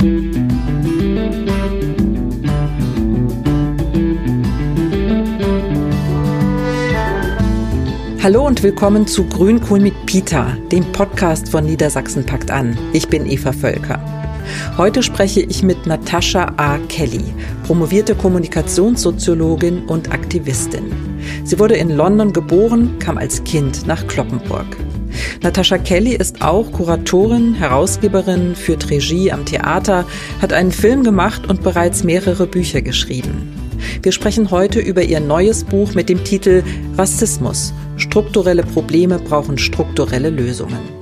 Hallo und willkommen zu Grünkohl mit Pita, dem Podcast von Niedersachsen packt an. Ich bin Eva Völker. Heute spreche ich mit Natascha A. Kelly, promovierte Kommunikationssoziologin und Aktivistin. Sie wurde in London geboren, kam als Kind nach Kloppenburg. Natascha Kelly ist auch Kuratorin, Herausgeberin, führt Regie am Theater, hat einen Film gemacht und bereits mehrere Bücher geschrieben. Wir sprechen heute über ihr neues Buch mit dem Titel Rassismus. Strukturelle Probleme brauchen strukturelle Lösungen.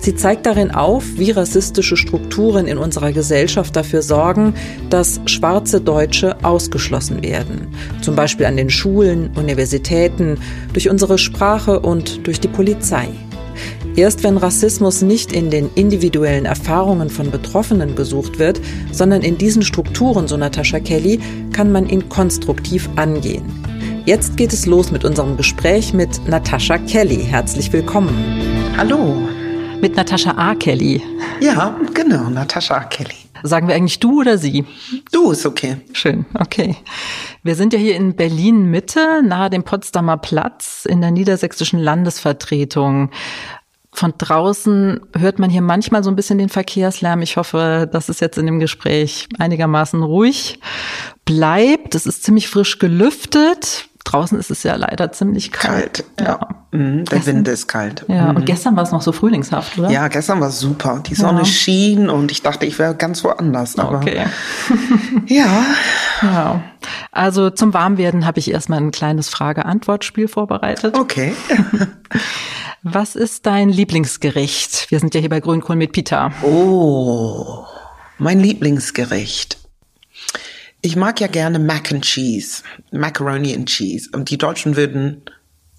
Sie zeigt darin auf, wie rassistische Strukturen in unserer Gesellschaft dafür sorgen, dass schwarze Deutsche ausgeschlossen werden. Zum Beispiel an den Schulen, Universitäten, durch unsere Sprache und durch die Polizei. Erst wenn Rassismus nicht in den individuellen Erfahrungen von Betroffenen gesucht wird, sondern in diesen Strukturen, so Natascha Kelly, kann man ihn konstruktiv angehen. Jetzt geht es los mit unserem Gespräch mit Natascha Kelly. Herzlich willkommen. Hallo. Mit Natascha A. Kelly. Ja, genau, Natascha A. Kelly. Sagen wir eigentlich du oder sie? Du ist okay. Schön, okay. Wir sind ja hier in Berlin Mitte, nahe dem Potsdamer Platz in der niedersächsischen Landesvertretung. Von draußen hört man hier manchmal so ein bisschen den Verkehrslärm. Ich hoffe, dass es jetzt in dem Gespräch einigermaßen ruhig bleibt. Es ist ziemlich frisch gelüftet. Draußen ist es ja leider ziemlich kalt. kalt ja. ja. Mhm, der gestern, Wind ist kalt. Ja, mhm. und gestern war es noch so frühlingshaft, oder? Ja, gestern war es super. Die Sonne ja. schien und ich dachte, ich wäre ganz woanders. Aber okay. ja. Ja. Also zum Warmwerden habe ich erstmal ein kleines Frage-Antwort-Spiel vorbereitet. Okay. Was ist dein Lieblingsgericht? Wir sind ja hier bei Grünkohl mit Pita. Oh, mein Lieblingsgericht. Ich mag ja gerne Mac and Cheese, Macaroni and Cheese. Und die Deutschen würden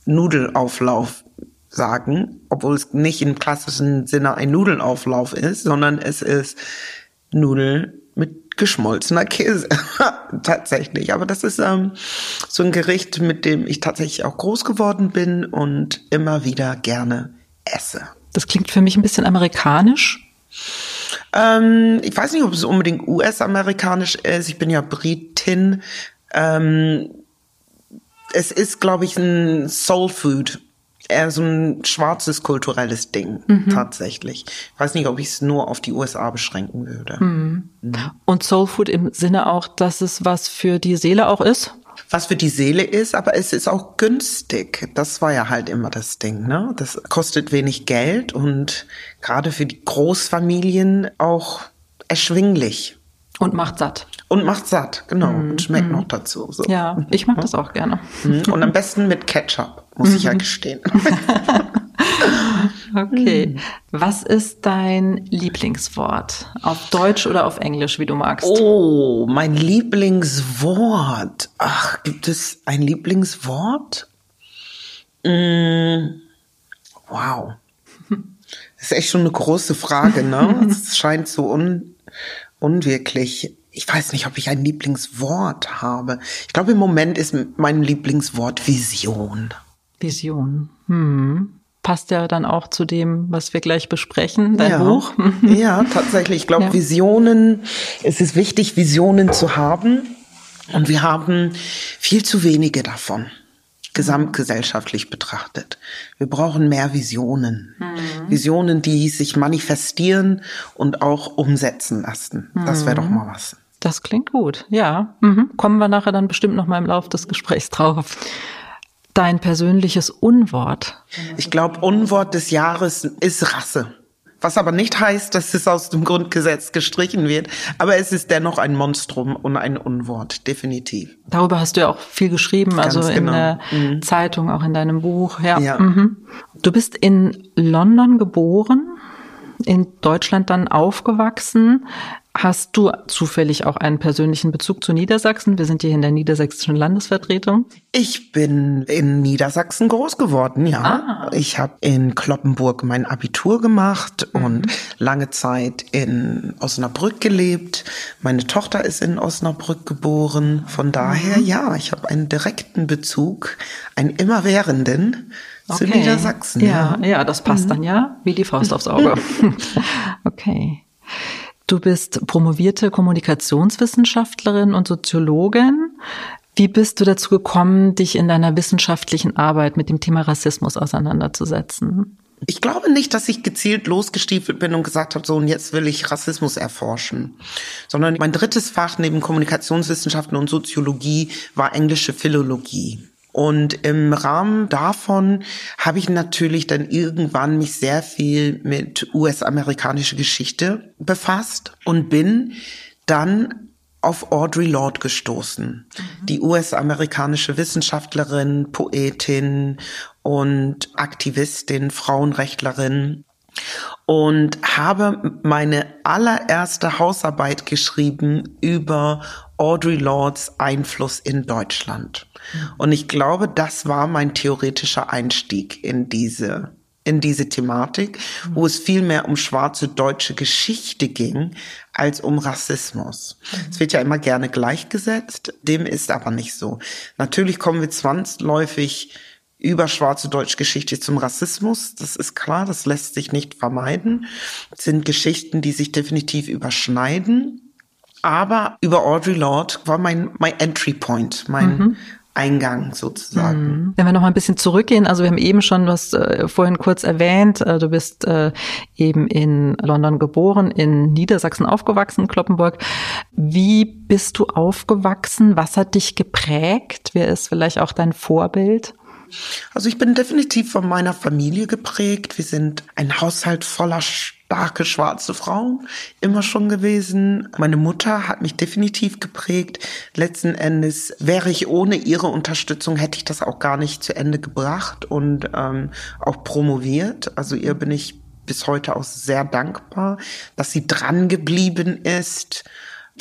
Nudelauflauf sagen, obwohl es nicht im klassischen Sinne ein Nudelauflauf ist, sondern es ist Nudel mit geschmolzener Käse. tatsächlich. Aber das ist ähm, so ein Gericht, mit dem ich tatsächlich auch groß geworden bin und immer wieder gerne esse. Das klingt für mich ein bisschen amerikanisch. Ähm, ich weiß nicht, ob es unbedingt US-amerikanisch ist. Ich bin ja Britin. Ähm, es ist, glaube ich, ein Soul Food. Eher so ein schwarzes kulturelles Ding, mhm. tatsächlich. Ich weiß nicht, ob ich es nur auf die USA beschränken würde. Mhm. Mhm. Und Soul Food im Sinne auch, dass es was für die Seele auch ist? was für die Seele ist, aber es ist auch günstig. Das war ja halt immer das Ding, ne? Das kostet wenig Geld und gerade für die Großfamilien auch erschwinglich. Und macht satt. Und macht satt, genau. Mm, und schmeckt mm. noch dazu. So. Ja, ich mag das auch gerne. Mhm. Und am besten mit Ketchup, muss ich ja mhm. gestehen. okay. Hm. Was ist dein Lieblingswort? Auf Deutsch oder auf Englisch, wie du magst? Oh, mein Lieblingswort. Ach, gibt es ein Lieblingswort? Mm, wow. Das ist echt schon eine große Frage, ne? Es scheint so un, unwirklich. Ich weiß nicht, ob ich ein Lieblingswort habe. Ich glaube, im Moment ist mein Lieblingswort Vision. Vision. Hm passt ja dann auch zu dem, was wir gleich besprechen, dein ja. Buch. Ja, tatsächlich. Ich glaube, ja. Visionen, es ist wichtig, Visionen zu haben. Und wir haben viel zu wenige davon, gesamtgesellschaftlich betrachtet. Wir brauchen mehr Visionen. Mhm. Visionen, die sich manifestieren und auch umsetzen lassen. Das wäre doch mal was. Das klingt gut, ja. Mhm. Kommen wir nachher dann bestimmt noch mal im Laufe des Gesprächs drauf dein persönliches Unwort? Ich glaube, Unwort des Jahres ist Rasse. Was aber nicht heißt, dass es aus dem Grundgesetz gestrichen wird. Aber es ist dennoch ein Monstrum und ein Unwort, definitiv. Darüber hast du ja auch viel geschrieben, Ganz also genau. in der mhm. Zeitung, auch in deinem Buch. Ja. ja. Mhm. Du bist in London geboren, in Deutschland dann aufgewachsen. Hast du zufällig auch einen persönlichen Bezug zu Niedersachsen? Wir sind hier in der niedersächsischen Landesvertretung. Ich bin in Niedersachsen groß geworden, ja. Ah. Ich habe in Kloppenburg mein Abitur gemacht mhm. und lange Zeit in Osnabrück gelebt. Meine Tochter ist in Osnabrück geboren. Von daher, mhm. ja, ich habe einen direkten Bezug, einen immerwährenden okay. zu Niedersachsen. Ja, ja, ja das passt mhm. dann ja wie die Faust aufs Auge. okay. Du bist promovierte Kommunikationswissenschaftlerin und Soziologin. Wie bist du dazu gekommen, dich in deiner wissenschaftlichen Arbeit mit dem Thema Rassismus auseinanderzusetzen? Ich glaube nicht, dass ich gezielt losgestiefelt bin und gesagt habe, so und jetzt will ich Rassismus erforschen, sondern mein drittes Fach neben Kommunikationswissenschaften und Soziologie war englische Philologie. Und im Rahmen davon habe ich natürlich dann irgendwann mich sehr viel mit US-amerikanischer Geschichte befasst und bin dann auf Audre Lorde gestoßen, mhm. die US-amerikanische Wissenschaftlerin, Poetin und Aktivistin, Frauenrechtlerin und habe meine allererste Hausarbeit geschrieben über Audre Lordes Einfluss in Deutschland. Und ich glaube, das war mein theoretischer Einstieg in diese in diese Thematik, wo es viel mehr um schwarze deutsche Geschichte ging als um Rassismus. Es wird ja immer gerne gleichgesetzt, dem ist aber nicht so. Natürlich kommen wir zwangsläufig über schwarze deutsche Geschichte zum Rassismus. Das ist klar, das lässt sich nicht vermeiden. Es sind Geschichten, die sich definitiv überschneiden. Aber über Audre Lorde war mein, mein Entry Point, mein, mhm. Eingang sozusagen. Mhm. Wenn wir noch mal ein bisschen zurückgehen, also wir haben eben schon, was äh, vorhin kurz erwähnt, äh, du bist äh, eben in London geboren, in Niedersachsen aufgewachsen, Kloppenburg. Wie bist du aufgewachsen? Was hat dich geprägt? Wer ist vielleicht auch dein Vorbild? Also ich bin definitiv von meiner Familie geprägt. Wir sind ein Haushalt voller starke schwarze Frauen immer schon gewesen. Meine Mutter hat mich definitiv geprägt. Letzten Endes wäre ich ohne ihre Unterstützung, hätte ich das auch gar nicht zu Ende gebracht und ähm, auch promoviert. Also ihr bin ich bis heute auch sehr dankbar, dass sie dran geblieben ist.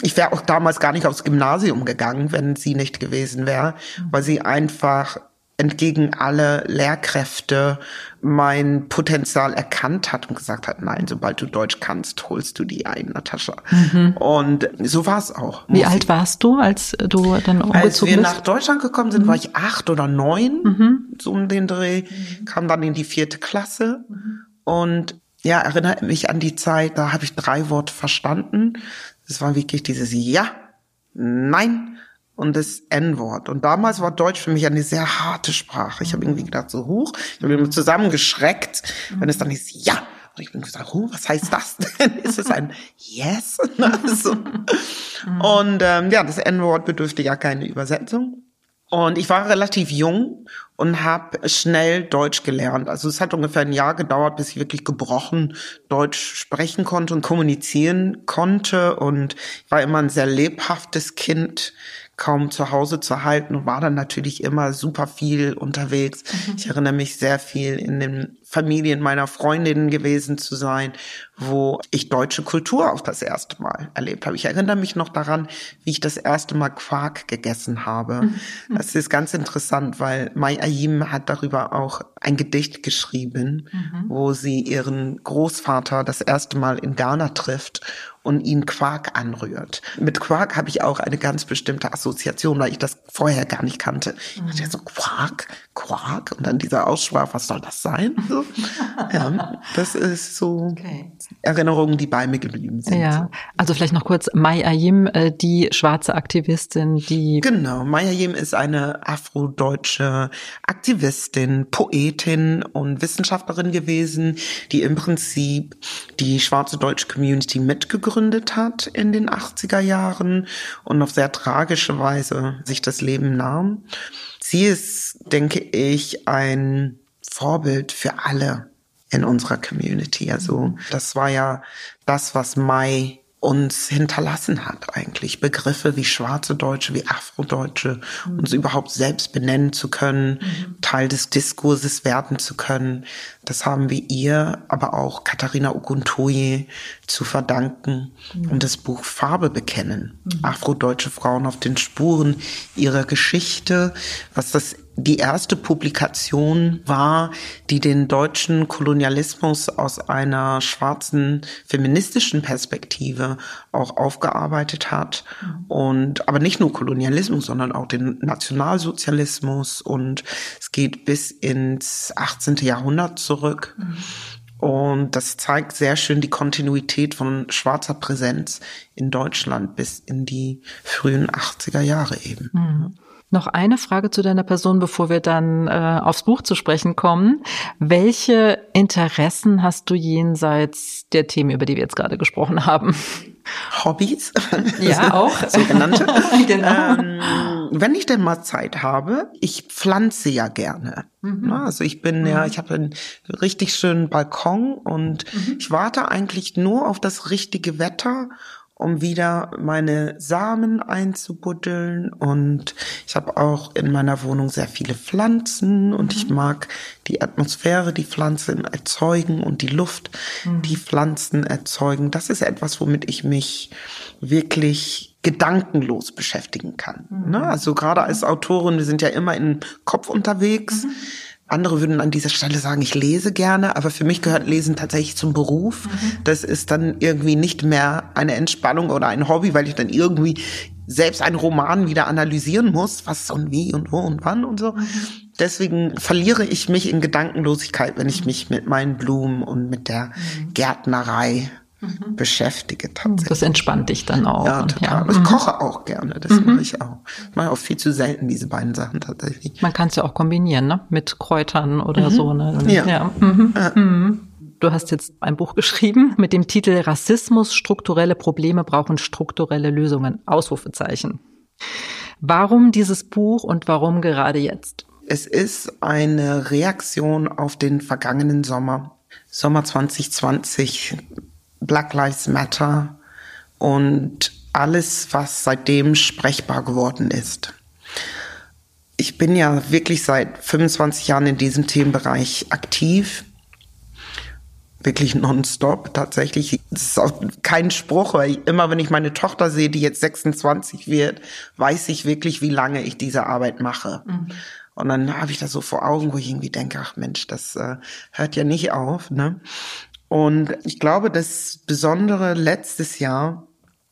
Ich wäre auch damals gar nicht aufs Gymnasium gegangen, wenn sie nicht gewesen wäre, weil sie einfach entgegen alle Lehrkräfte mein Potenzial erkannt hat und gesagt hat, nein, sobald du Deutsch kannst, holst du die ein, Natascha. Mhm. Und so war es auch. Wie alt ich. warst du, als du dann umgezogen Als wir bist? nach Deutschland gekommen sind, mhm. war ich acht oder neun, mhm. so um den Dreh, kam dann in die vierte Klasse und ja, erinnere mich an die Zeit, da habe ich drei Worte verstanden. Das war wirklich dieses Ja, Nein, und das N-Wort. Und damals war Deutsch für mich eine sehr harte Sprache. Ich habe irgendwie gedacht, so hoch, ich habe mir zusammengeschreckt, wenn es dann ist, ja. Und ich bin gesagt, oh, was heißt das denn? ist es ein Yes? also, und ähm, ja, das N-Wort bedürfte ja keine Übersetzung. Und ich war relativ jung und habe schnell Deutsch gelernt. Also es hat ungefähr ein Jahr gedauert, bis ich wirklich gebrochen Deutsch sprechen konnte und kommunizieren konnte. Und ich war immer ein sehr lebhaftes Kind, kaum zu Hause zu halten und war dann natürlich immer super viel unterwegs. Mhm. Ich erinnere mich sehr viel in den Familien meiner Freundinnen gewesen zu sein, wo ich deutsche Kultur auch das erste Mal erlebt habe. Ich erinnere mich noch daran, wie ich das erste Mal Quark gegessen habe. Mhm. Das ist ganz interessant, weil Mai Ayim hat darüber auch ein Gedicht geschrieben, mhm. wo sie ihren Großvater das erste Mal in Ghana trifft und ihn Quark anrührt. Mit Quark habe ich auch eine ganz bestimmte Assoziation, weil ich das vorher gar nicht kannte. Mhm. Ich dachte so, Quark, Quark und dann dieser Aussprache, was soll das sein? So. Ja, das ist so okay. Erinnerungen, die bei mir geblieben sind. Ja, also vielleicht noch kurz Mai Ayim, äh, die schwarze Aktivistin, die Genau, Mai Ayim ist eine afrodeutsche Aktivistin, Poetin und Wissenschaftlerin gewesen, die im Prinzip die schwarze deutsche Community mitgegründet gegründet hat in den 80er Jahren und auf sehr tragische Weise sich das Leben nahm. Sie ist, denke ich, ein Vorbild für alle in unserer Community. Also das war ja das, was Mai uns hinterlassen hat eigentlich. Begriffe wie schwarze Deutsche, wie Afrodeutsche, mhm. uns überhaupt selbst benennen zu können, mhm. Teil des Diskurses werden zu können. Das haben wir ihr, aber auch Katharina Oguntoye zu verdanken mhm. und das Buch Farbe bekennen. Mhm. Afrodeutsche Frauen auf den Spuren ihrer Geschichte, was das die erste Publikation war, die den deutschen Kolonialismus aus einer schwarzen feministischen Perspektive auch aufgearbeitet hat. Mhm. Und aber nicht nur Kolonialismus, sondern auch den Nationalsozialismus und es geht bis ins 18. Jahrhundert zurück. Mhm. Und das zeigt sehr schön die Kontinuität von schwarzer Präsenz in Deutschland bis in die frühen 80er Jahre eben. Mhm. Noch eine Frage zu deiner Person, bevor wir dann äh, aufs Buch zu sprechen kommen. Welche Interessen hast du jenseits der Themen, über die wir jetzt gerade gesprochen haben? Hobbys. Ja, auch. Sogenannte. genau. Ähm, wenn ich denn mal Zeit habe, ich pflanze ja gerne. Mhm. Also ich bin mhm. ja, ich habe einen richtig schönen Balkon und mhm. ich warte eigentlich nur auf das richtige Wetter um wieder meine Samen einzubuddeln. Und ich habe auch in meiner Wohnung sehr viele Pflanzen und ich mhm. mag die Atmosphäre, die Pflanzen erzeugen und die Luft, mhm. die Pflanzen erzeugen. Das ist etwas, womit ich mich wirklich gedankenlos beschäftigen kann. Mhm. Ne? Also gerade als Autorin, wir sind ja immer im Kopf unterwegs. Andere würden an dieser Stelle sagen, ich lese gerne, aber für mich gehört Lesen tatsächlich zum Beruf. Mhm. Das ist dann irgendwie nicht mehr eine Entspannung oder ein Hobby, weil ich dann irgendwie selbst einen Roman wieder analysieren muss, was und wie und wo und wann und so. Mhm. Deswegen verliere ich mich in Gedankenlosigkeit, wenn ich mich mit meinen Blumen und mit der mhm. Gärtnerei mhm. beschäftige tatsächlich. Das entspannt dich dann auch. Ja, total. Ja. Ich mhm. koche auch gerne, das mhm. mache ich auch. Ich mache auch viel zu selten diese beiden Sachen tatsächlich. Man kann es ja auch kombinieren, ne? Mit Kräutern oder mhm. so, ne? Ja. ja. Mhm. Du hast jetzt ein Buch geschrieben mit dem Titel Rassismus, strukturelle Probleme brauchen strukturelle Lösungen. Ausrufezeichen. Warum dieses Buch und warum gerade jetzt? Es ist eine Reaktion auf den vergangenen Sommer. Sommer 2020 Black Lives Matter und alles, was seitdem sprechbar geworden ist. Ich bin ja wirklich seit 25 Jahren in diesem Themenbereich aktiv. Wirklich nonstop tatsächlich. Das ist auch kein Spruch, weil immer wenn ich meine Tochter sehe, die jetzt 26 wird, weiß ich wirklich, wie lange ich diese Arbeit mache. Mhm. Und dann habe ich das so vor Augen, wo ich irgendwie denke, ach Mensch, das äh, hört ja nicht auf. Ne? Und ich glaube, das Besondere letztes Jahr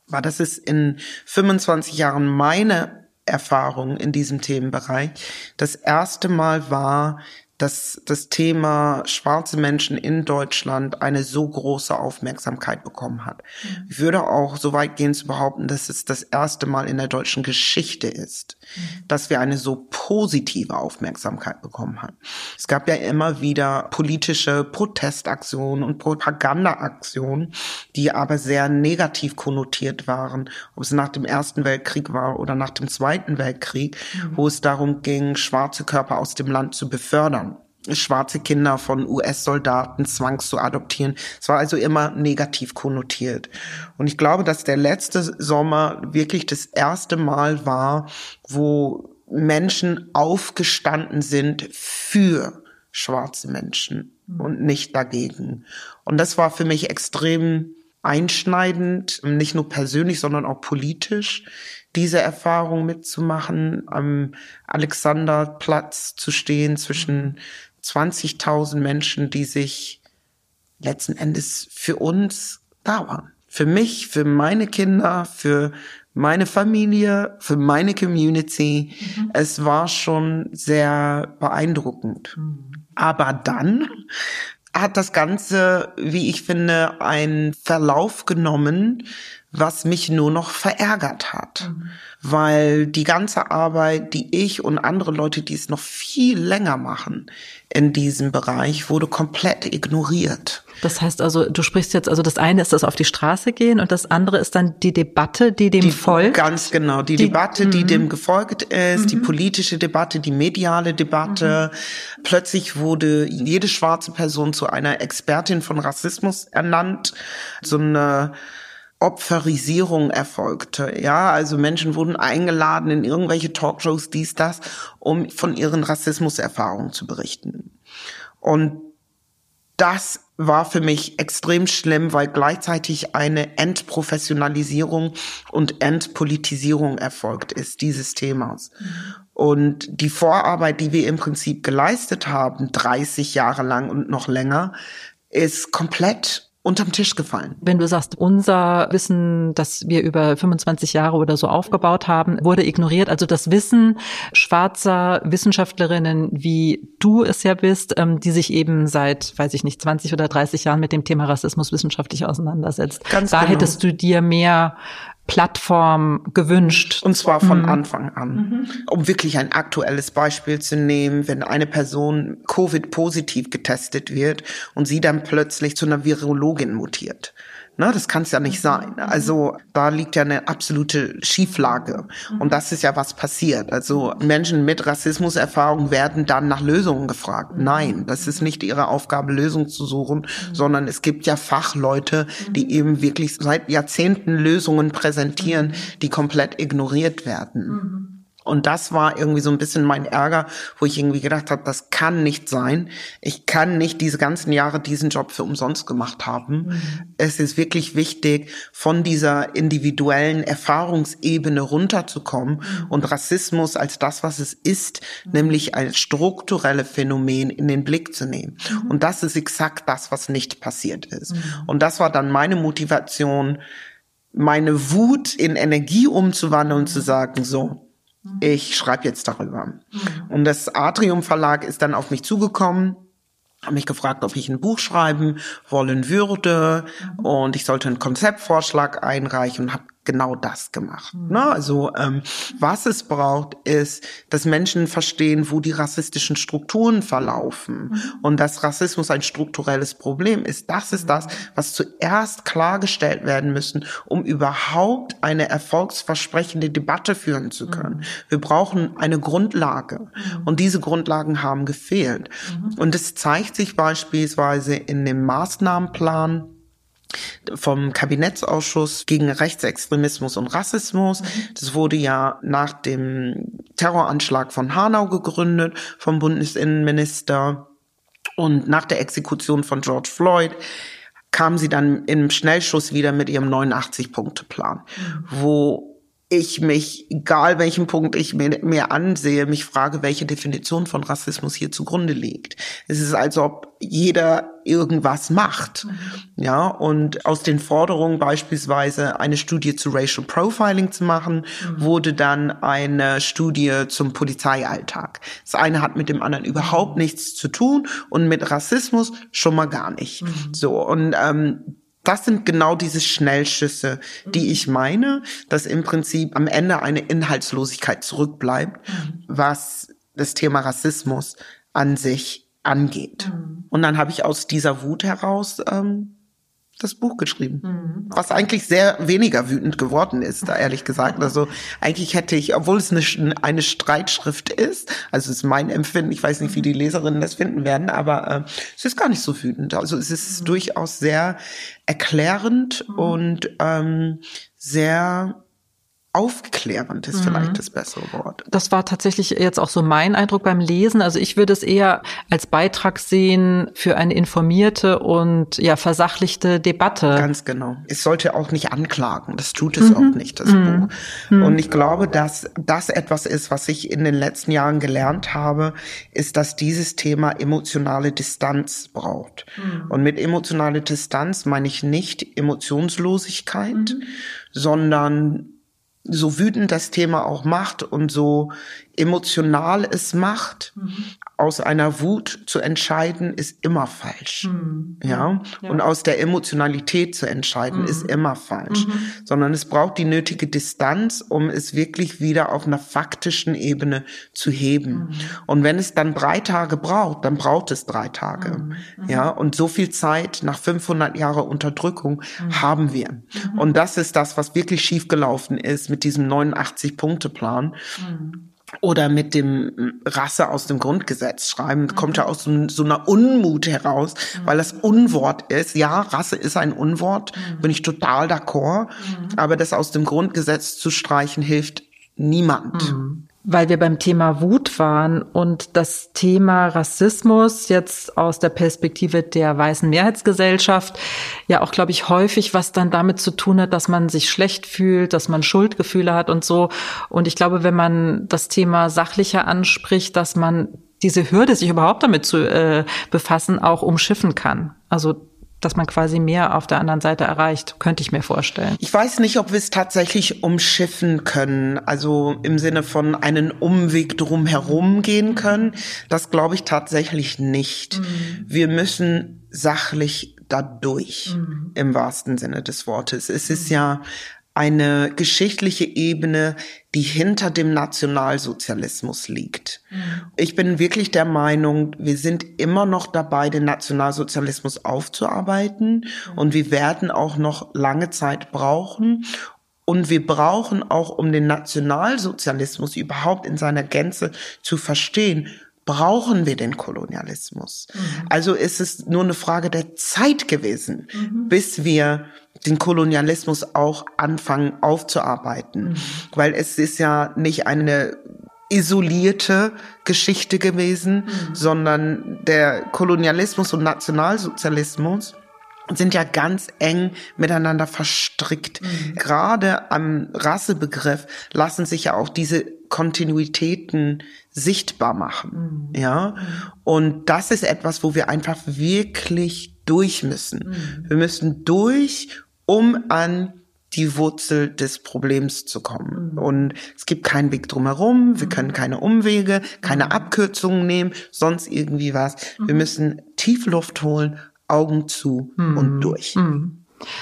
war, dass es in 25 Jahren meine Erfahrung in diesem Themenbereich das erste Mal war, dass das Thema schwarze Menschen in Deutschland eine so große Aufmerksamkeit bekommen hat. Mhm. Ich würde auch so weit gehen zu behaupten, dass es das erste Mal in der deutschen Geschichte ist, mhm. dass wir eine so positive Aufmerksamkeit bekommen haben. Es gab ja immer wieder politische Protestaktionen und Propagandaaktionen, die aber sehr negativ konnotiert waren, ob es nach dem Ersten Weltkrieg war oder nach dem Zweiten Weltkrieg, mhm. wo es darum ging, schwarze Körper aus dem Land zu befördern schwarze Kinder von US-Soldaten zwangs zu adoptieren. Es war also immer negativ konnotiert. Und ich glaube, dass der letzte Sommer wirklich das erste Mal war, wo Menschen aufgestanden sind für schwarze Menschen und nicht dagegen. Und das war für mich extrem einschneidend, nicht nur persönlich, sondern auch politisch, diese Erfahrung mitzumachen, am Alexanderplatz zu stehen zwischen 20.000 Menschen, die sich letzten Endes für uns da waren. Für mich, für meine Kinder, für meine Familie, für meine Community. Mhm. Es war schon sehr beeindruckend. Mhm. Aber dann hat das Ganze, wie ich finde, einen Verlauf genommen, was mich nur noch verärgert hat. Mhm. Weil die ganze Arbeit, die ich und andere Leute, die es noch viel länger machen in diesem Bereich, wurde komplett ignoriert. Das heißt also, du sprichst jetzt, also das eine ist das auf die Straße gehen und das andere ist dann die Debatte, die dem die, folgt. Ganz genau, die, die Debatte, die mhm. dem gefolgt ist, mhm. die politische Debatte, die mediale Debatte. Mhm. Plötzlich wurde jede schwarze Person zu einer Expertin von Rassismus ernannt. So eine Opferisierung erfolgte. Ja, also Menschen wurden eingeladen in irgendwelche Talkshows, dies, das, um von ihren Rassismuserfahrungen zu berichten. Und das war für mich extrem schlimm, weil gleichzeitig eine Entprofessionalisierung und Entpolitisierung erfolgt ist dieses Themas. Und die Vorarbeit, die wir im Prinzip geleistet haben, 30 Jahre lang und noch länger, ist komplett unterm Tisch gefallen. Wenn du sagst, unser Wissen, das wir über 25 Jahre oder so aufgebaut haben, wurde ignoriert. Also das Wissen schwarzer Wissenschaftlerinnen, wie du es ja bist, ähm, die sich eben seit, weiß ich nicht, 20 oder 30 Jahren mit dem Thema Rassismus wissenschaftlich auseinandersetzt. Ganz da genau. hättest du dir mehr Plattform gewünscht. Und zwar von mhm. Anfang an. Mhm. Um wirklich ein aktuelles Beispiel zu nehmen, wenn eine Person Covid-positiv getestet wird und sie dann plötzlich zu einer Virologin mutiert. Ne, das kann es ja nicht sein. Also da liegt ja eine absolute Schieflage. Und das ist ja was passiert. Also Menschen mit Rassismuserfahrung werden dann nach Lösungen gefragt. Nein, das ist nicht ihre Aufgabe, Lösungen zu suchen, sondern es gibt ja Fachleute, die eben wirklich seit Jahrzehnten Lösungen präsentieren, die komplett ignoriert werden. Und das war irgendwie so ein bisschen mein Ärger, wo ich irgendwie gedacht habe, das kann nicht sein. Ich kann nicht diese ganzen Jahre diesen Job für umsonst gemacht haben. Mhm. Es ist wirklich wichtig, von dieser individuellen Erfahrungsebene runterzukommen mhm. und Rassismus als das, was es ist, mhm. nämlich als strukturelle Phänomen in den Blick zu nehmen. Mhm. Und das ist exakt das, was nicht passiert ist. Und das war dann meine Motivation, meine Wut in Energie umzuwandeln und zu sagen, so, ich schreibe jetzt darüber. Mhm. Und das Atrium Verlag ist dann auf mich zugekommen, haben mich gefragt, ob ich ein Buch schreiben wollen würde mhm. und ich sollte einen Konzeptvorschlag einreichen und habe genau das gemacht. Mhm. Ne? Also ähm, was es braucht, ist, dass Menschen verstehen, wo die rassistischen Strukturen verlaufen mhm. und dass Rassismus ein strukturelles Problem ist. Das ist das, was zuerst klargestellt werden müssen, um überhaupt eine erfolgsversprechende Debatte führen zu können. Mhm. Wir brauchen eine Grundlage mhm. und diese Grundlagen haben gefehlt. Mhm. Und es zeigt sich beispielsweise in dem Maßnahmenplan vom Kabinettsausschuss gegen Rechtsextremismus und Rassismus. Das wurde ja nach dem Terroranschlag von Hanau gegründet vom Bundesinnenminister und nach der Exekution von George Floyd kam sie dann im Schnellschuss wieder mit ihrem 89-Punkte-Plan, mhm. wo ich mich, egal welchen Punkt ich mir, mir ansehe, mich frage, welche Definition von Rassismus hier zugrunde liegt. Es ist, als ob jeder irgendwas macht. Mhm. Ja, und aus den Forderungen beispielsweise eine Studie zu Racial Profiling zu machen, mhm. wurde dann eine Studie zum Polizeialltag. Das eine hat mit dem anderen überhaupt mhm. nichts zu tun und mit Rassismus schon mal gar nicht. Mhm. So, und ähm, das sind genau diese Schnellschüsse, die ich meine, dass im Prinzip am Ende eine Inhaltslosigkeit zurückbleibt, mhm. was das Thema Rassismus an sich angeht. Mhm. Und dann habe ich aus dieser Wut heraus ähm, das Buch geschrieben. Mhm. Was eigentlich sehr weniger wütend geworden ist, da ehrlich gesagt. Also eigentlich hätte ich, obwohl es eine, eine Streitschrift ist, also es ist mein Empfinden, ich weiß nicht, wie die Leserinnen das finden werden, aber äh, es ist gar nicht so wütend. Also es ist mhm. durchaus sehr erklärend mhm. und ähm, sehr aufklärend ist mhm. vielleicht das bessere Wort. Das war tatsächlich jetzt auch so mein Eindruck beim Lesen. Also ich würde es eher als Beitrag sehen für eine informierte und ja versachlichte Debatte. Ganz genau. Es sollte auch nicht anklagen. Das tut es mhm. auch nicht, das mhm. Buch. Mhm. Und ich glaube, dass das etwas ist, was ich in den letzten Jahren gelernt habe, ist, dass dieses Thema emotionale Distanz braucht. Mhm. Und mit emotionale Distanz meine ich nicht Emotionslosigkeit, mhm. sondern so wütend das Thema auch macht und so emotional es macht, mhm. Aus einer Wut zu entscheiden, ist immer falsch. Mhm. Ja? ja? Und aus der Emotionalität zu entscheiden, mhm. ist immer falsch. Mhm. Sondern es braucht die nötige Distanz, um es wirklich wieder auf einer faktischen Ebene zu heben. Mhm. Und wenn es dann drei Tage braucht, dann braucht es drei Tage. Mhm. Ja? Und so viel Zeit nach 500 Jahre Unterdrückung haben wir. Und das ist das, was wirklich schiefgelaufen ist mit diesem 89-Punkte-Plan oder mit dem Rasse aus dem Grundgesetz schreiben, mhm. kommt ja aus so, so, einer Unmut heraus, mhm. weil das Unwort ist. Ja, Rasse ist ein Unwort, mhm. bin ich total d'accord, mhm. aber das aus dem Grundgesetz zu streichen hilft niemand. Weil wir beim Thema Wut waren und das Thema Rassismus jetzt aus der Perspektive der weißen Mehrheitsgesellschaft ja auch, glaube ich, häufig was dann damit zu tun hat, dass man sich schlecht fühlt, dass man Schuldgefühle hat und so. Und ich glaube, wenn man das Thema sachlicher anspricht, dass man diese Hürde, sich überhaupt damit zu äh, befassen, auch umschiffen kann. Also dass man quasi mehr auf der anderen Seite erreicht, könnte ich mir vorstellen. Ich weiß nicht, ob wir es tatsächlich umschiffen können, also im Sinne von einen Umweg drumherum gehen können. Das glaube ich tatsächlich nicht. Mhm. Wir müssen sachlich dadurch mhm. im wahrsten Sinne des Wortes. Es ist ja eine geschichtliche Ebene, die hinter dem Nationalsozialismus liegt. Mhm. Ich bin wirklich der Meinung, wir sind immer noch dabei, den Nationalsozialismus aufzuarbeiten mhm. und wir werden auch noch lange Zeit brauchen. Und wir brauchen auch, um den Nationalsozialismus überhaupt in seiner Gänze zu verstehen, brauchen wir den Kolonialismus. Mhm. Also ist es nur eine Frage der Zeit gewesen, mhm. bis wir den Kolonialismus auch anfangen aufzuarbeiten. Mhm. Weil es ist ja nicht eine isolierte Geschichte gewesen, mhm. sondern der Kolonialismus und Nationalsozialismus sind ja ganz eng miteinander verstrickt. Mhm. Gerade am Rassebegriff lassen sich ja auch diese Kontinuitäten sichtbar machen. Mhm. Ja. Mhm. Und das ist etwas, wo wir einfach wirklich durch müssen. Mhm. Wir müssen durch, um an die Wurzel des Problems zu kommen. Mhm. Und es gibt keinen Weg drumherum, wir mhm. können keine Umwege, keine mhm. Abkürzungen nehmen, sonst irgendwie was. Wir mhm. müssen tief Luft holen, Augen zu und durch.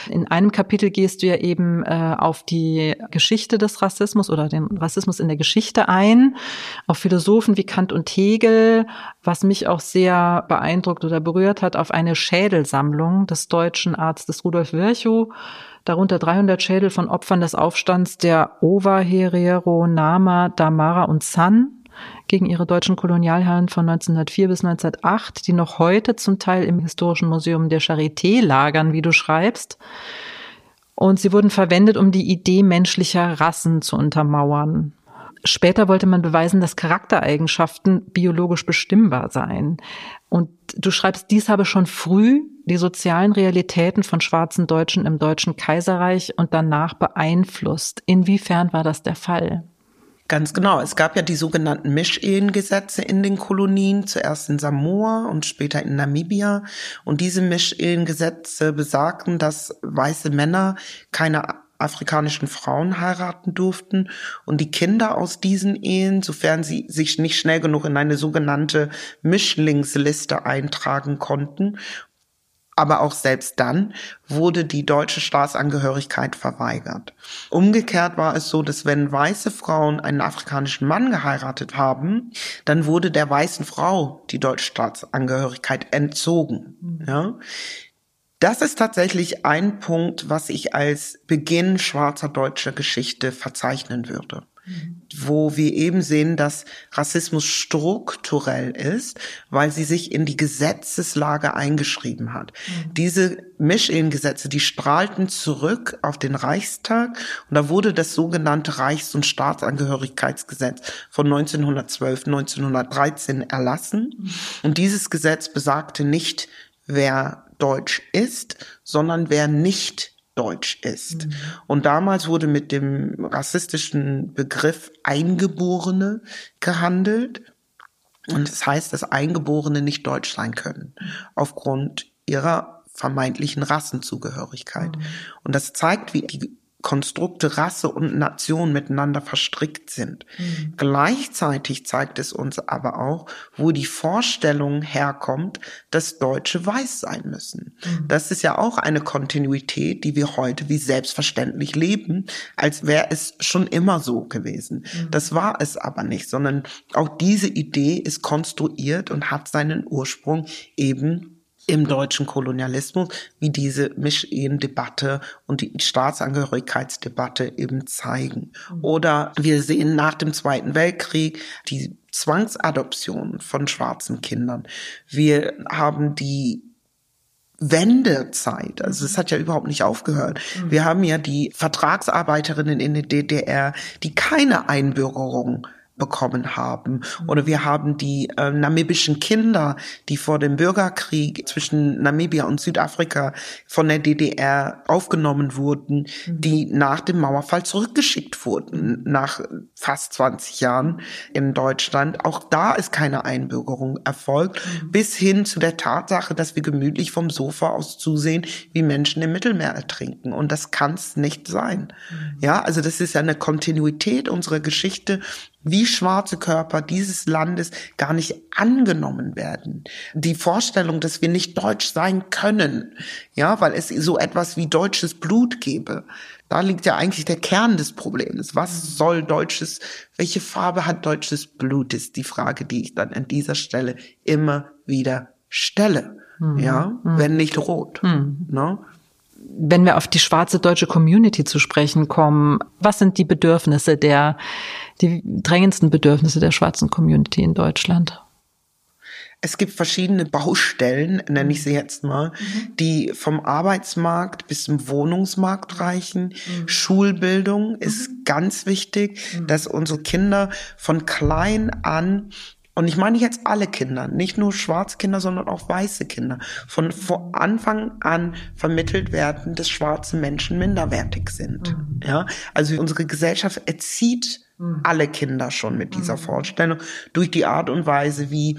In einem Kapitel gehst du ja eben äh, auf die Geschichte des Rassismus oder den Rassismus in der Geschichte ein, auf Philosophen wie Kant und Hegel, was mich auch sehr beeindruckt oder berührt hat, auf eine Schädelsammlung des deutschen Arztes Rudolf Virchow, darunter 300 Schädel von Opfern des Aufstands der Ova, Herero, Nama, Damara und San gegen ihre deutschen Kolonialherren von 1904 bis 1908, die noch heute zum Teil im Historischen Museum der Charité lagern, wie du schreibst. Und sie wurden verwendet, um die Idee menschlicher Rassen zu untermauern. Später wollte man beweisen, dass Charaktereigenschaften biologisch bestimmbar seien. Und du schreibst, dies habe schon früh die sozialen Realitäten von schwarzen Deutschen im Deutschen Kaiserreich und danach beeinflusst. Inwiefern war das der Fall? Ganz genau. Es gab ja die sogenannten Mischehengesetze in den Kolonien, zuerst in Samoa und später in Namibia. Und diese Mischehengesetze besagten, dass weiße Männer keine afrikanischen Frauen heiraten durften und die Kinder aus diesen Ehen, sofern sie sich nicht schnell genug in eine sogenannte Mischlingsliste eintragen konnten, aber auch selbst dann wurde die deutsche Staatsangehörigkeit verweigert. Umgekehrt war es so, dass wenn weiße Frauen einen afrikanischen Mann geheiratet haben, dann wurde der weißen Frau die deutsche Staatsangehörigkeit entzogen. Mhm. Ja? Das ist tatsächlich ein Punkt, was ich als Beginn schwarzer deutscher Geschichte verzeichnen würde wo wir eben sehen, dass Rassismus strukturell ist, weil sie sich in die Gesetzeslage eingeschrieben hat. Mhm. Diese Mischehengesetze, die strahlten zurück auf den Reichstag und da wurde das sogenannte Reichs- und Staatsangehörigkeitsgesetz von 1912, 1913 erlassen. Mhm. Und dieses Gesetz besagte nicht, wer deutsch ist, sondern wer nicht deutsch ist. Mhm. Und damals wurde mit dem rassistischen Begriff Eingeborene gehandelt. Und das heißt, dass Eingeborene nicht deutsch sein können, aufgrund ihrer vermeintlichen Rassenzugehörigkeit. Mhm. Und das zeigt, wie die Konstrukte Rasse und Nation miteinander verstrickt sind. Mhm. Gleichzeitig zeigt es uns aber auch, wo die Vorstellung herkommt, dass Deutsche weiß sein müssen. Mhm. Das ist ja auch eine Kontinuität, die wir heute wie selbstverständlich leben, als wäre es schon immer so gewesen. Mhm. Das war es aber nicht, sondern auch diese Idee ist konstruiert und hat seinen Ursprung eben im deutschen Kolonialismus, wie diese Mischehen-Debatte und die Staatsangehörigkeitsdebatte eben zeigen. Mhm. Oder wir sehen nach dem Zweiten Weltkrieg die Zwangsadoption von schwarzen Kindern. Wir haben die Wendezeit, also es hat ja überhaupt nicht aufgehört. Mhm. Wir haben ja die Vertragsarbeiterinnen in der DDR, die keine Einbürgerung bekommen haben. Oder wir haben die äh, namibischen Kinder, die vor dem Bürgerkrieg zwischen Namibia und Südafrika von der DDR aufgenommen wurden, die nach dem Mauerfall zurückgeschickt wurden, nach fast 20 Jahren in Deutschland. Auch da ist keine Einbürgerung erfolgt, bis hin zu der Tatsache, dass wir gemütlich vom Sofa aus zusehen, wie Menschen im Mittelmeer ertrinken. Und das kann es nicht sein. Ja, also das ist ja eine Kontinuität unserer Geschichte, wie schwarze Körper dieses Landes gar nicht angenommen werden. Die Vorstellung, dass wir nicht deutsch sein können, ja, weil es so etwas wie deutsches Blut gäbe. Da liegt ja eigentlich der Kern des Problems. Was soll deutsches, welche Farbe hat deutsches Blut, ist die Frage, die ich dann an dieser Stelle immer wieder stelle. Mhm. Ja, mhm. wenn nicht rot. Mhm. Ne? Wenn wir auf die schwarze deutsche Community zu sprechen kommen, was sind die Bedürfnisse der, die drängendsten Bedürfnisse der schwarzen Community in Deutschland? Es gibt verschiedene Baustellen, nenne ich sie jetzt mal, mhm. die vom Arbeitsmarkt bis zum Wohnungsmarkt reichen. Mhm. Schulbildung ist mhm. ganz wichtig, mhm. dass unsere Kinder von klein an und ich meine jetzt alle Kinder, nicht nur schwarze Kinder, sondern auch weiße Kinder, von vor Anfang an vermittelt werden, dass schwarze Menschen minderwertig sind. Mhm. Ja, also unsere Gesellschaft erzieht mhm. alle Kinder schon mit dieser mhm. Vorstellung durch die Art und Weise, wie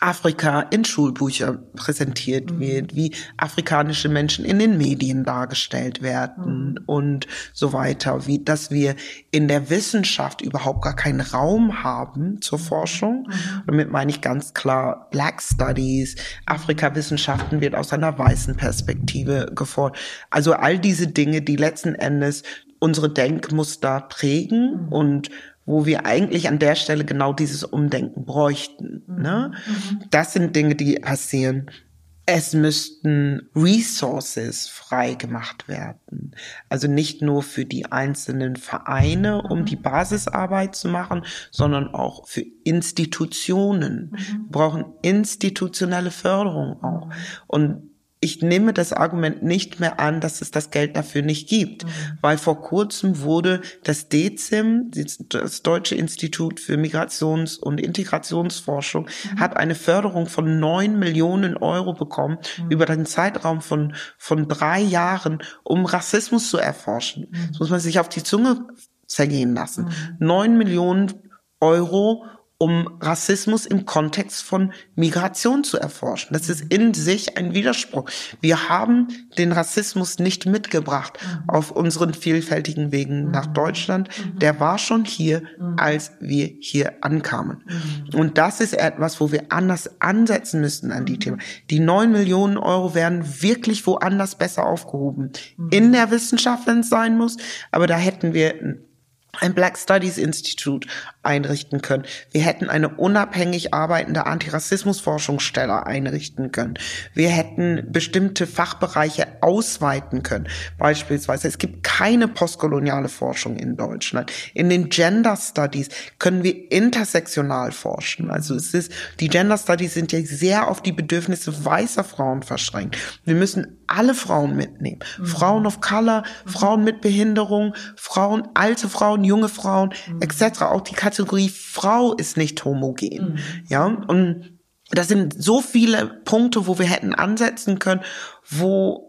Afrika in Schulbücher präsentiert mhm. wird, wie afrikanische Menschen in den Medien dargestellt werden mhm. und so weiter, wie dass wir in der Wissenschaft überhaupt gar keinen Raum haben zur mhm. Forschung. Mhm. Damit meine ich ganz klar Black Studies, Afrika-Wissenschaften wird aus einer weißen Perspektive gefordert. Also all diese Dinge, die letzten Endes unsere Denkmuster prägen mhm. und wo wir eigentlich an der Stelle genau dieses Umdenken bräuchten. Mhm. Ne? Mhm. Das sind Dinge, die passieren. Es müssten Resources frei gemacht werden. Also nicht nur für die einzelnen Vereine, um mhm. die Basisarbeit zu machen, sondern auch für Institutionen. Mhm. Wir brauchen institutionelle Förderung auch. Mhm. Und ich nehme das Argument nicht mehr an, dass es das Geld dafür nicht gibt, mhm. weil vor kurzem wurde das DEZIM, das Deutsche Institut für Migrations- und Integrationsforschung, mhm. hat eine Förderung von neun Millionen Euro bekommen mhm. über den Zeitraum von, von drei Jahren, um Rassismus zu erforschen. Mhm. Das muss man sich auf die Zunge zergehen lassen. Mhm. Neun Millionen Euro, um Rassismus im Kontext von Migration zu erforschen. Das ist in sich ein Widerspruch. Wir haben den Rassismus nicht mitgebracht mhm. auf unseren vielfältigen Wegen nach mhm. Deutschland. Mhm. Der war schon hier, als wir hier ankamen. Und das ist etwas, wo wir anders ansetzen müssen an die Themen. Die neun Millionen Euro werden wirklich woanders besser aufgehoben. In der Wissenschaft, wenn es sein muss. Aber da hätten wir ein Black Studies Institute einrichten können. Wir hätten eine unabhängig arbeitende Antirassismusforschungsstelle einrichten können. Wir hätten bestimmte Fachbereiche ausweiten können. Beispielsweise, es gibt keine postkoloniale Forschung in Deutschland. In den Gender Studies können wir intersektional forschen. Also es ist, die Gender Studies sind ja sehr auf die Bedürfnisse weißer Frauen verschränkt. Wir müssen alle Frauen mitnehmen. Mhm. Frauen of Color. Frauen mit Behinderung, Frauen, alte Frauen, junge Frauen, mhm. etc. Auch die Kategorie Frau ist nicht homogen. Mhm. Ja, und das sind so viele Punkte, wo wir hätten ansetzen können, wo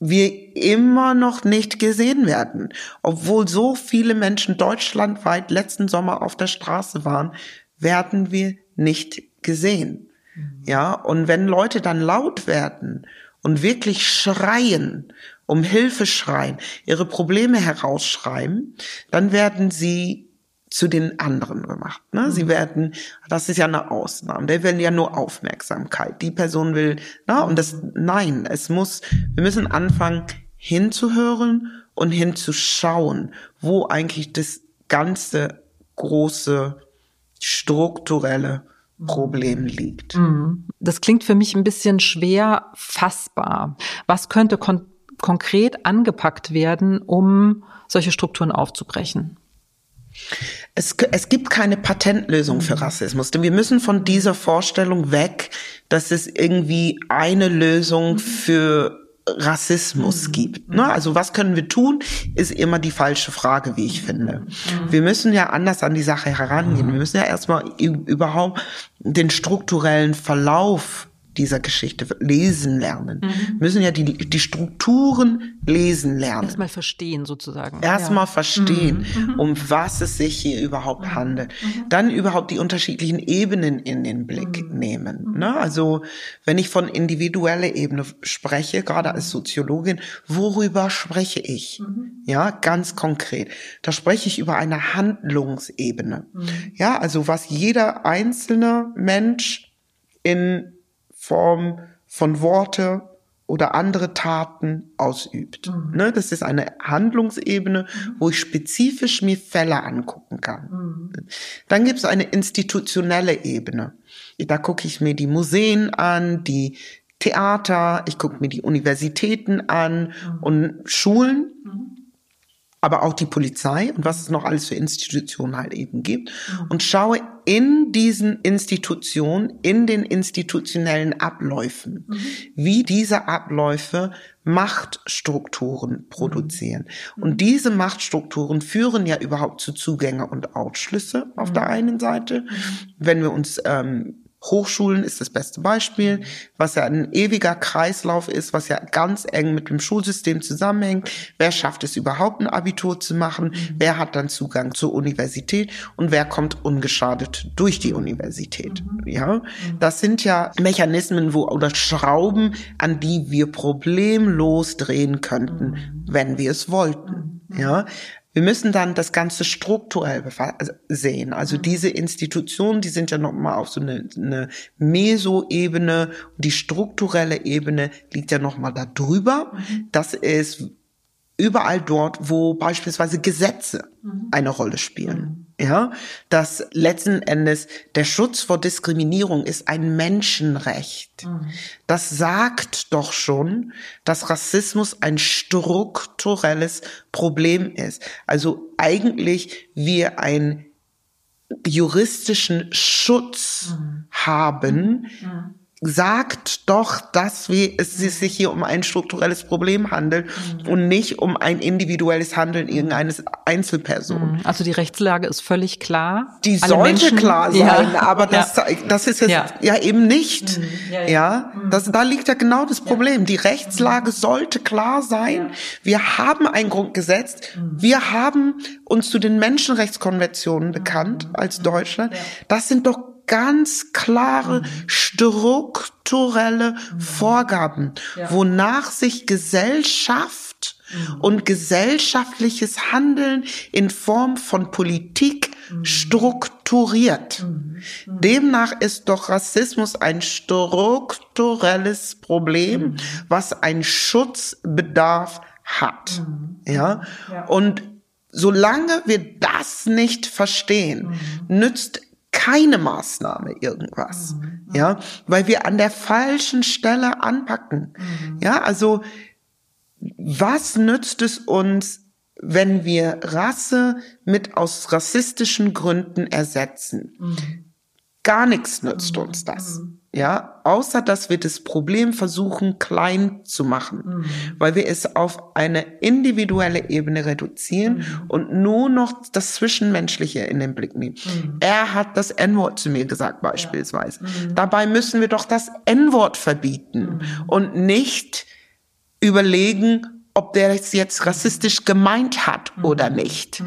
wir immer noch nicht gesehen werden. Obwohl so viele Menschen deutschlandweit letzten Sommer auf der Straße waren, werden wir nicht gesehen. Mhm. Ja, und wenn Leute dann laut werden und wirklich schreien, um Hilfe schreien, ihre Probleme herausschreien, dann werden sie zu den anderen gemacht. Ne? Sie mhm. werden, das ist ja eine Ausnahme, der will ja nur Aufmerksamkeit. Die Person will, na, und das, nein, es muss, wir müssen anfangen hinzuhören und hinzuschauen, wo eigentlich das ganze große strukturelle Problem liegt. Mhm. Das klingt für mich ein bisschen schwer fassbar. Was könnte kon konkret angepackt werden, um solche Strukturen aufzubrechen? Es, es gibt keine Patentlösung für Rassismus. Denn wir müssen von dieser Vorstellung weg, dass es irgendwie eine Lösung für Rassismus gibt. Ne? Also was können wir tun, ist immer die falsche Frage, wie ich finde. Wir müssen ja anders an die Sache herangehen. Wir müssen ja erstmal überhaupt den strukturellen Verlauf dieser Geschichte lesen lernen. Mhm. müssen ja die, die Strukturen lesen lernen. Erstmal verstehen sozusagen. Erstmal ja. verstehen, mhm. mhm. um was es sich hier überhaupt mhm. handelt. Mhm. Dann überhaupt die unterschiedlichen Ebenen in den Blick mhm. nehmen. Ne? Also wenn ich von individueller Ebene spreche, gerade als Soziologin, worüber spreche ich? Ja, ganz konkret. Da spreche ich über eine Handlungsebene. Ja, also was jeder einzelne Mensch in Form von Worte oder andere Taten ausübt. Mhm. Ne, das ist eine Handlungsebene, mhm. wo ich spezifisch mir Fälle angucken kann. Mhm. Dann gibt es eine institutionelle Ebene. Da gucke ich mir die Museen an, die Theater, ich gucke mir die Universitäten an mhm. und Schulen. Mhm aber auch die Polizei und was es noch alles für Institutionen halt eben gibt mhm. und schaue in diesen Institutionen, in den institutionellen Abläufen, mhm. wie diese Abläufe Machtstrukturen produzieren. Mhm. Und diese Machtstrukturen führen ja überhaupt zu Zugänge und Ausschlüsse auf der mhm. einen Seite. Mhm. Wenn wir uns ähm, Hochschulen ist das beste Beispiel, was ja ein ewiger Kreislauf ist, was ja ganz eng mit dem Schulsystem zusammenhängt. Wer schafft es überhaupt ein Abitur zu machen? Mhm. Wer hat dann Zugang zur Universität und wer kommt ungeschadet durch die Universität? Mhm. Ja, das sind ja Mechanismen, wo oder Schrauben, an die wir problemlos drehen könnten, mhm. wenn wir es wollten. Ja, wir müssen dann das Ganze strukturell also sehen. Also mhm. diese Institutionen, die sind ja nochmal auf so eine, eine Meso-Ebene. Die strukturelle Ebene liegt ja nochmal da drüber. Mhm. Das ist überall dort, wo beispielsweise Gesetze mhm. eine Rolle spielen. Ja, dass letzten Endes der Schutz vor Diskriminierung ist ein Menschenrecht. Mhm. Das sagt doch schon, dass Rassismus ein strukturelles Problem ist. Also eigentlich wir ein juristischen Schutz mhm. haben, mhm sagt doch, dass wir, es sich hier um ein strukturelles Problem handelt mhm. und nicht um ein individuelles Handeln irgendeines Einzelperson. Mhm. Also die Rechtslage ist völlig klar. Die Alle sollte Menschen, klar sein, ja. aber das, ja. das ist es ja. ja. eben nicht. Mhm. Ja. Mhm. Das, da liegt ja genau das Problem. Die Rechtslage mhm. sollte klar sein. Wir haben ein Grundgesetz. Mhm. Wir haben uns zu den Menschenrechtskonventionen bekannt als Deutschland. Das sind doch ganz klare mhm. strukturelle mhm. Vorgaben, ja. wonach sich Gesellschaft mhm. und gesellschaftliches Handeln in Form von Politik strukturiert. Demnach ist doch Rassismus ein strukturelles Problem, was einen Schutzbedarf hat. Ja? ja? Und solange wir das nicht verstehen, nützt keine Maßnahme irgendwas. Mhm. Ja, weil wir an der falschen Stelle anpacken. Mhm. Ja, also was nützt es uns, wenn wir Rasse mit aus rassistischen Gründen ersetzen? Mhm. Gar nichts nützt uns das. Ja, außer dass wir das Problem versuchen klein zu machen, mhm. weil wir es auf eine individuelle Ebene reduzieren mhm. und nur noch das Zwischenmenschliche in den Blick nehmen. Mhm. Er hat das N-Wort zu mir gesagt beispielsweise. Ja. Mhm. Dabei müssen wir doch das N-Wort verbieten mhm. und nicht überlegen, ob der es jetzt rassistisch gemeint hat mhm. oder nicht.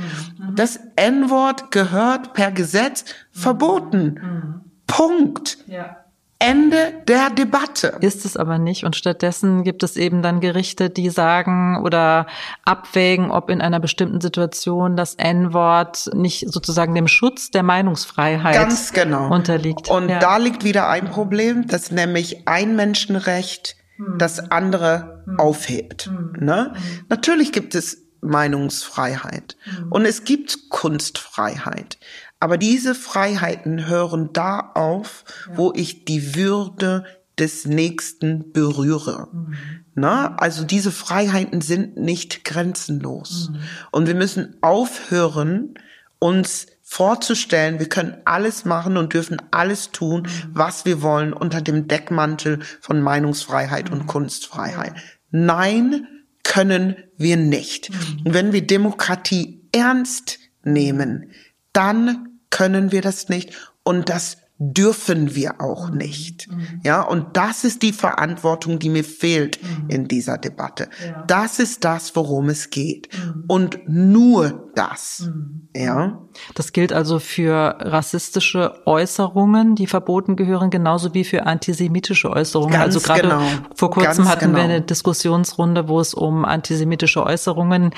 Das N-Wort gehört per Gesetz verboten. Punkt. Ja. Ende der Debatte. Ist es aber nicht. Und stattdessen gibt es eben dann Gerichte, die sagen oder abwägen, ob in einer bestimmten Situation das N-Wort nicht sozusagen dem Schutz der Meinungsfreiheit Ganz genau. unterliegt. Und ja. da liegt wieder ein Problem, dass nämlich ein Menschenrecht hm. das andere hm. aufhebt. Hm. Ne? Natürlich gibt es Meinungsfreiheit und es gibt Kunstfreiheit. Aber diese Freiheiten hören da auf, ja. wo ich die Würde des Nächsten berühre. Mhm. Na, also diese Freiheiten sind nicht grenzenlos. Mhm. Und wir müssen aufhören, uns vorzustellen, wir können alles machen und dürfen alles tun, mhm. was wir wollen unter dem Deckmantel von Meinungsfreiheit und mhm. Kunstfreiheit. Nein, können wir nicht. Mhm. Und wenn wir Demokratie ernst nehmen, dann können wir das nicht. Und das dürfen wir auch mhm. nicht. Mhm. Ja, und das ist die Verantwortung, die mir fehlt mhm. in dieser Debatte. Ja. Das ist das, worum es geht. Mhm. Und nur das. Mhm. Ja. Das gilt also für rassistische Äußerungen, die verboten gehören, genauso wie für antisemitische Äußerungen. Ganz also gerade genau. vor kurzem Ganz hatten genau. wir eine Diskussionsrunde, wo es um antisemitische Äußerungen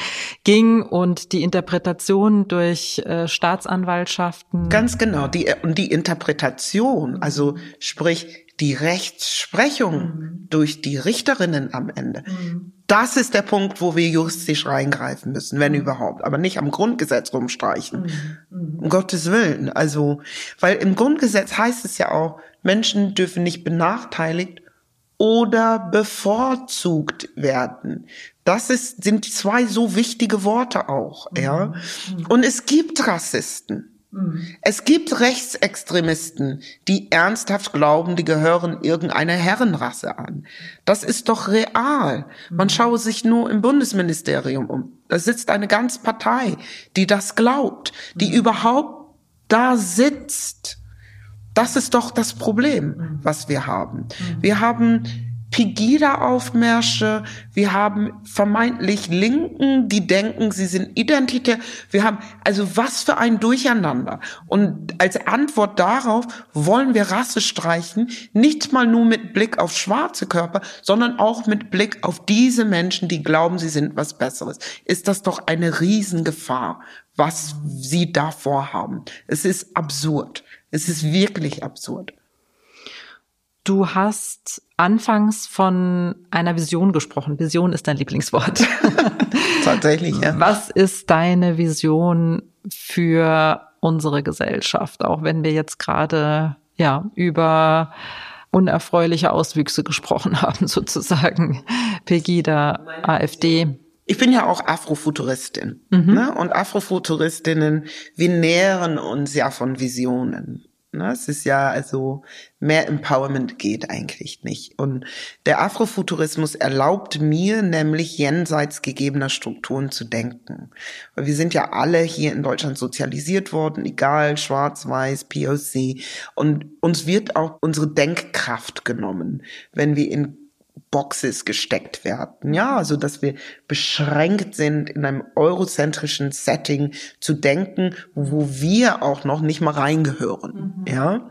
ging und die Interpretation durch äh, Staatsanwaltschaften. Ganz genau. Die, und die Interpretation, also sprich die Rechtsprechung mhm. durch die Richterinnen am Ende. Mhm. Das ist der Punkt, wo wir juristisch reingreifen müssen, wenn mhm. überhaupt, aber nicht am Grundgesetz rumstreichen. Um Gottes Willen. Also, weil im Grundgesetz heißt es ja auch, Menschen dürfen nicht benachteiligt oder bevorzugt werden. Das ist, sind zwei so wichtige Worte auch, ja. Und es gibt Rassisten. Mhm. Es gibt Rechtsextremisten, die ernsthaft glauben, die gehören irgendeiner Herrenrasse an. Das ist doch real. Man mhm. schaue sich nur im Bundesministerium um. Da sitzt eine ganze Partei, die das glaubt, die mhm. überhaupt da sitzt. Das ist doch das Problem, was wir haben. Wir haben Pegida-Aufmärsche, wir haben vermeintlich Linken, die denken, sie sind identitär. Wir haben also was für ein Durcheinander. Und als Antwort darauf wollen wir Rasse streichen, nicht mal nur mit Blick auf schwarze Körper, sondern auch mit Blick auf diese Menschen, die glauben, sie sind was Besseres. Ist das doch eine Riesengefahr, was sie da vorhaben. Es ist absurd. Es ist wirklich absurd. Du hast anfangs von einer Vision gesprochen. Vision ist dein Lieblingswort. Tatsächlich, ja. Was ist deine Vision für unsere Gesellschaft? Auch wenn wir jetzt gerade, ja, über unerfreuliche Auswüchse gesprochen haben, sozusagen. Pegida, AfD. Ich bin ja auch Afrofuturistin. Mhm. Ne? Und Afrofuturistinnen, wir nähren uns ja von Visionen. Ne? Es ist ja also mehr Empowerment geht eigentlich nicht. Und der Afrofuturismus erlaubt mir nämlich jenseits gegebener Strukturen zu denken. Weil wir sind ja alle hier in Deutschland sozialisiert worden, egal schwarz, weiß, POC. Und uns wird auch unsere Denkkraft genommen, wenn wir in Boxes gesteckt werden. Ja, also dass wir beschränkt sind, in einem eurozentrischen Setting zu denken, wo wir auch noch nicht mal reingehören. Mhm. Ja.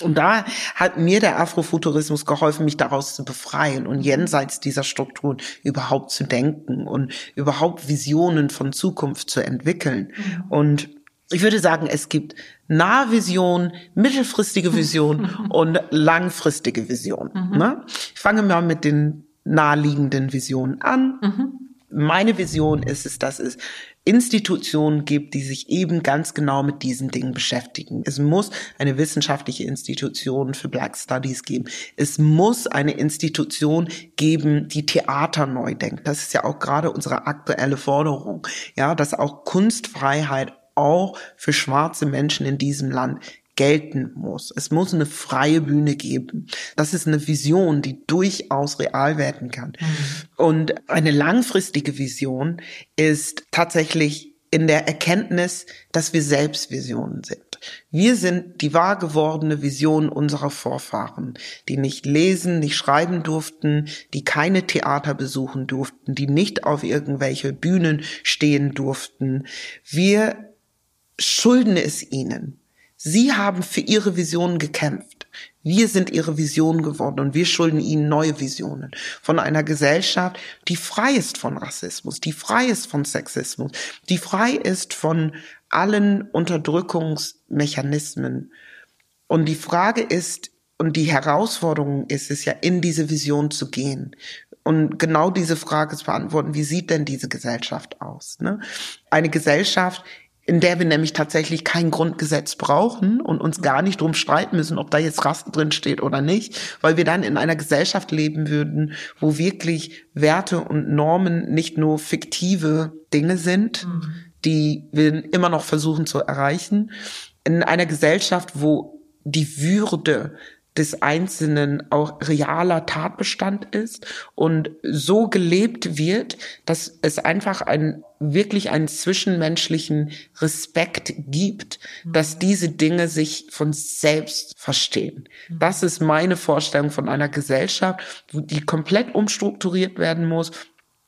Und da hat mir der Afrofuturismus geholfen, mich daraus zu befreien und jenseits dieser Strukturen überhaupt zu denken und überhaupt Visionen von Zukunft zu entwickeln. Mhm. Und ich würde sagen, es gibt Nahvision, mittelfristige Vision und langfristige Vision. Mhm. Ne? Ich fange mal mit den naheliegenden Visionen an. Mhm. Meine Vision ist es, dass es Institutionen gibt, die sich eben ganz genau mit diesen Dingen beschäftigen. Es muss eine wissenschaftliche Institution für Black Studies geben. Es muss eine Institution geben, die Theater neu denkt. Das ist ja auch gerade unsere aktuelle Forderung. Ja, dass auch Kunstfreiheit auch für schwarze Menschen in diesem Land gelten muss. Es muss eine freie Bühne geben. Das ist eine Vision, die durchaus real werden kann. Mhm. Und eine langfristige Vision ist tatsächlich in der Erkenntnis, dass wir selbst Visionen sind. Wir sind die wahr gewordene Vision unserer Vorfahren, die nicht lesen, nicht schreiben durften, die keine Theater besuchen durften, die nicht auf irgendwelche Bühnen stehen durften. Wir schulden es ihnen. Sie haben für ihre Visionen gekämpft. Wir sind ihre Vision geworden und wir schulden ihnen neue Visionen von einer Gesellschaft, die frei ist von Rassismus, die frei ist von Sexismus, die frei ist von allen Unterdrückungsmechanismen. Und die Frage ist, und die Herausforderung ist es ja, in diese Vision zu gehen und genau diese Frage zu beantworten, wie sieht denn diese Gesellschaft aus? Ne? Eine Gesellschaft, in der wir nämlich tatsächlich kein Grundgesetz brauchen und uns gar nicht drum streiten müssen, ob da jetzt Rasse drin steht oder nicht, weil wir dann in einer Gesellschaft leben würden, wo wirklich Werte und Normen nicht nur fiktive Dinge sind, mhm. die wir immer noch versuchen zu erreichen, in einer Gesellschaft, wo die Würde des Einzelnen auch realer Tatbestand ist und so gelebt wird, dass es einfach ein, wirklich einen zwischenmenschlichen Respekt gibt, dass diese Dinge sich von selbst verstehen. Das ist meine Vorstellung von einer Gesellschaft, die komplett umstrukturiert werden muss,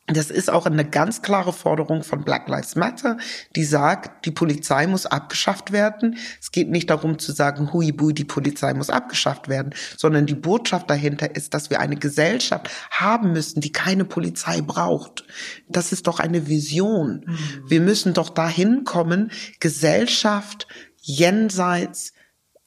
das ist auch eine ganz klare Forderung von Black Lives Matter, die sagt, die Polizei muss abgeschafft werden. Es geht nicht darum zu sagen, hui bui, die Polizei muss abgeschafft werden, sondern die Botschaft dahinter ist, dass wir eine Gesellschaft haben müssen, die keine Polizei braucht. Das ist doch eine Vision. Mhm. Wir müssen doch dahin kommen, Gesellschaft jenseits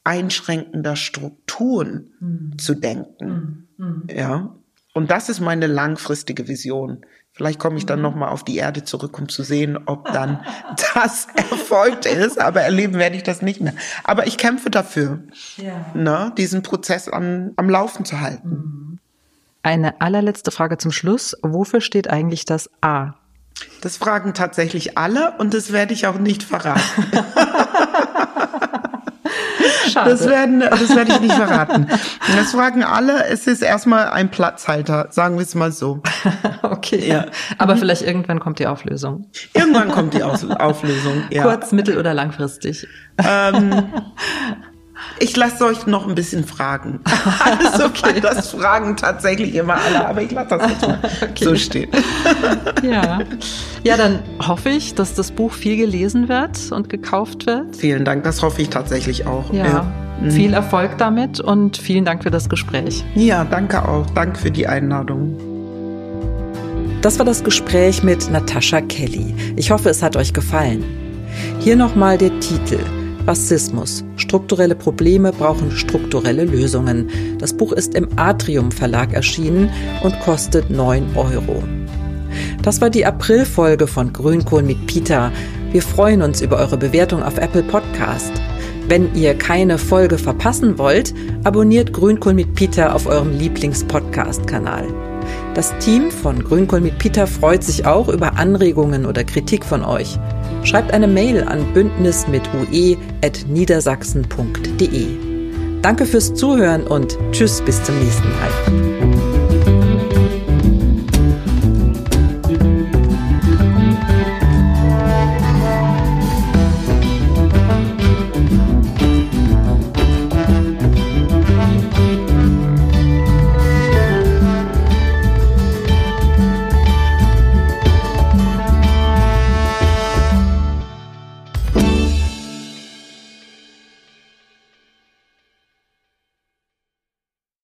einschränkender Strukturen mhm. zu denken. Mhm. mhm. Ja. Und das ist meine langfristige Vision. Vielleicht komme ich dann mhm. noch mal auf die Erde zurück, um zu sehen, ob dann das erfolgt ist. Aber erleben werde ich das nicht mehr. Aber ich kämpfe dafür, ja. ne, diesen Prozess am, am Laufen zu halten. Mhm. Eine allerletzte Frage zum Schluss. Wofür steht eigentlich das A? Das fragen tatsächlich alle und das werde ich auch nicht verraten. Schade. Das, werden, das werde ich nicht verraten. Das fragen alle. Es ist erstmal ein Platzhalter, sagen wir es mal so. okay. Ja. Aber mhm. vielleicht irgendwann kommt die Auflösung. Irgendwann kommt die Auflösung. Ja. Kurz, mittel- oder langfristig. Ähm, ich lasse euch noch ein bisschen fragen. Also, okay. Das fragen tatsächlich immer alle, aber ich lasse das jetzt mal okay. so stehen. Ja. ja, dann hoffe ich, dass das Buch viel gelesen wird und gekauft wird. Vielen Dank, das hoffe ich tatsächlich auch. Ja. ja. Mhm. Viel Erfolg damit und vielen Dank für das Gespräch. Ja, danke auch. Danke für die Einladung. Das war das Gespräch mit Natascha Kelly. Ich hoffe, es hat euch gefallen. Hier nochmal der Titel. Rassismus. Strukturelle Probleme brauchen strukturelle Lösungen. Das Buch ist im Atrium Verlag erschienen und kostet 9 Euro. Das war die Aprilfolge von Grünkohl mit Peter. Wir freuen uns über eure Bewertung auf Apple Podcast. Wenn ihr keine Folge verpassen wollt, abonniert Grünkohl mit Peter auf eurem Lieblings-Podcast-Kanal. Das Team von Grünkohl mit Peter freut sich auch über Anregungen oder Kritik von euch. Schreibt eine Mail an bündnis mit ue.niedersachsen.de. Danke fürs Zuhören und tschüss bis zum nächsten Mal.